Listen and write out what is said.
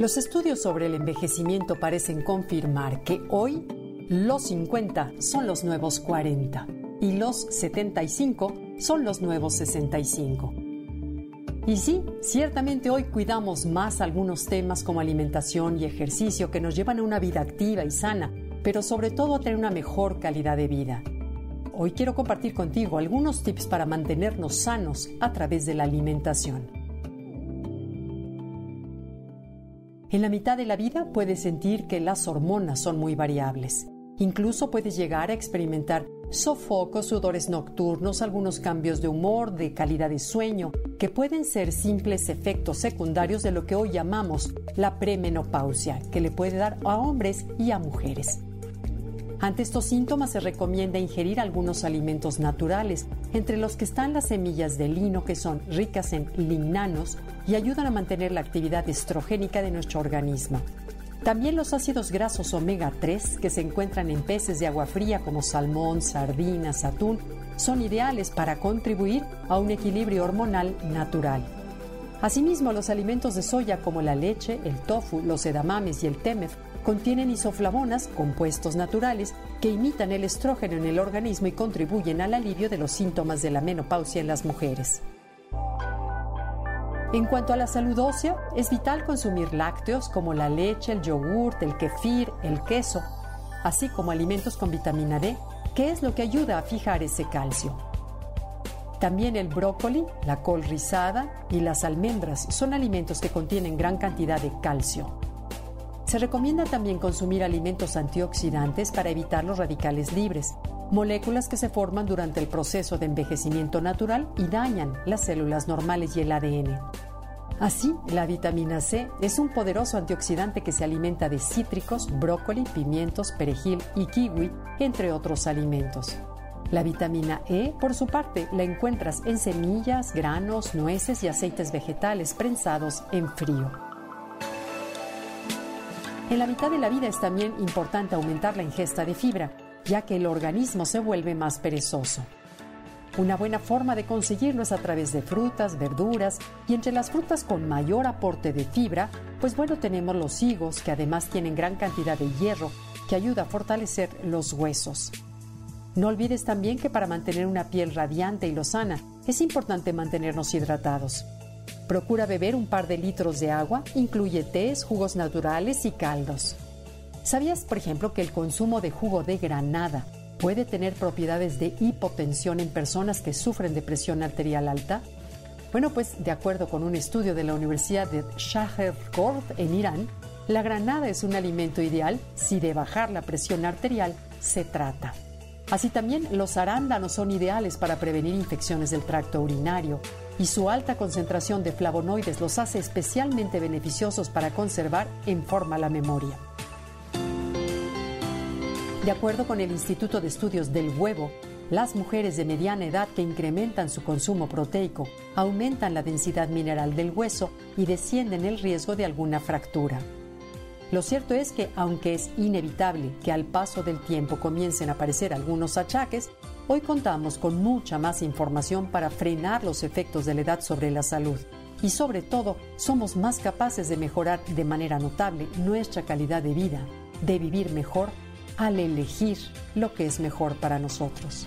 Los estudios sobre el envejecimiento parecen confirmar que hoy los 50 son los nuevos 40 y los 75 son los nuevos 65. Y sí, ciertamente hoy cuidamos más algunos temas como alimentación y ejercicio que nos llevan a una vida activa y sana, pero sobre todo a tener una mejor calidad de vida. Hoy quiero compartir contigo algunos tips para mantenernos sanos a través de la alimentación. En la mitad de la vida puedes sentir que las hormonas son muy variables. Incluso puedes llegar a experimentar sofocos, sudores nocturnos, algunos cambios de humor, de calidad de sueño, que pueden ser simples efectos secundarios de lo que hoy llamamos la premenopausia, que le puede dar a hombres y a mujeres. Ante estos síntomas se recomienda ingerir algunos alimentos naturales, entre los que están las semillas de lino que son ricas en lignanos y ayudan a mantener la actividad estrogénica de nuestro organismo. También los ácidos grasos omega 3 que se encuentran en peces de agua fría como salmón, sardinas, atún, son ideales para contribuir a un equilibrio hormonal natural. Asimismo, los alimentos de soya como la leche, el tofu, los edamames y el temef contienen isoflavonas, compuestos naturales, que imitan el estrógeno en el organismo y contribuyen al alivio de los síntomas de la menopausia en las mujeres. En cuanto a la salud ósea, es vital consumir lácteos como la leche, el yogurt, el kefir, el queso, así como alimentos con vitamina D, que es lo que ayuda a fijar ese calcio. También el brócoli, la col rizada y las almendras son alimentos que contienen gran cantidad de calcio. Se recomienda también consumir alimentos antioxidantes para evitar los radicales libres, moléculas que se forman durante el proceso de envejecimiento natural y dañan las células normales y el ADN. Así, la vitamina C es un poderoso antioxidante que se alimenta de cítricos, brócoli, pimientos, perejil y kiwi, entre otros alimentos. La vitamina E, por su parte, la encuentras en semillas, granos, nueces y aceites vegetales prensados en frío. En la mitad de la vida es también importante aumentar la ingesta de fibra, ya que el organismo se vuelve más perezoso. Una buena forma de conseguirlo es a través de frutas, verduras y entre las frutas con mayor aporte de fibra, pues bueno, tenemos los higos que además tienen gran cantidad de hierro que ayuda a fortalecer los huesos. No olvides también que para mantener una piel radiante y lozana es importante mantenernos hidratados. Procura beber un par de litros de agua, incluye tés, jugos naturales y caldos. ¿Sabías, por ejemplo, que el consumo de jugo de granada puede tener propiedades de hipotensión en personas que sufren de presión arterial alta? Bueno, pues de acuerdo con un estudio de la Universidad de Shaherkord en Irán, la granada es un alimento ideal si de bajar la presión arterial se trata. Así también los arándanos son ideales para prevenir infecciones del tracto urinario, y su alta concentración de flavonoides los hace especialmente beneficiosos para conservar en forma la memoria. De acuerdo con el Instituto de Estudios del Huevo, las mujeres de mediana edad que incrementan su consumo proteico aumentan la densidad mineral del hueso y descienden el riesgo de alguna fractura. Lo cierto es que, aunque es inevitable que al paso del tiempo comiencen a aparecer algunos achaques, Hoy contamos con mucha más información para frenar los efectos de la edad sobre la salud y sobre todo somos más capaces de mejorar de manera notable nuestra calidad de vida, de vivir mejor al elegir lo que es mejor para nosotros.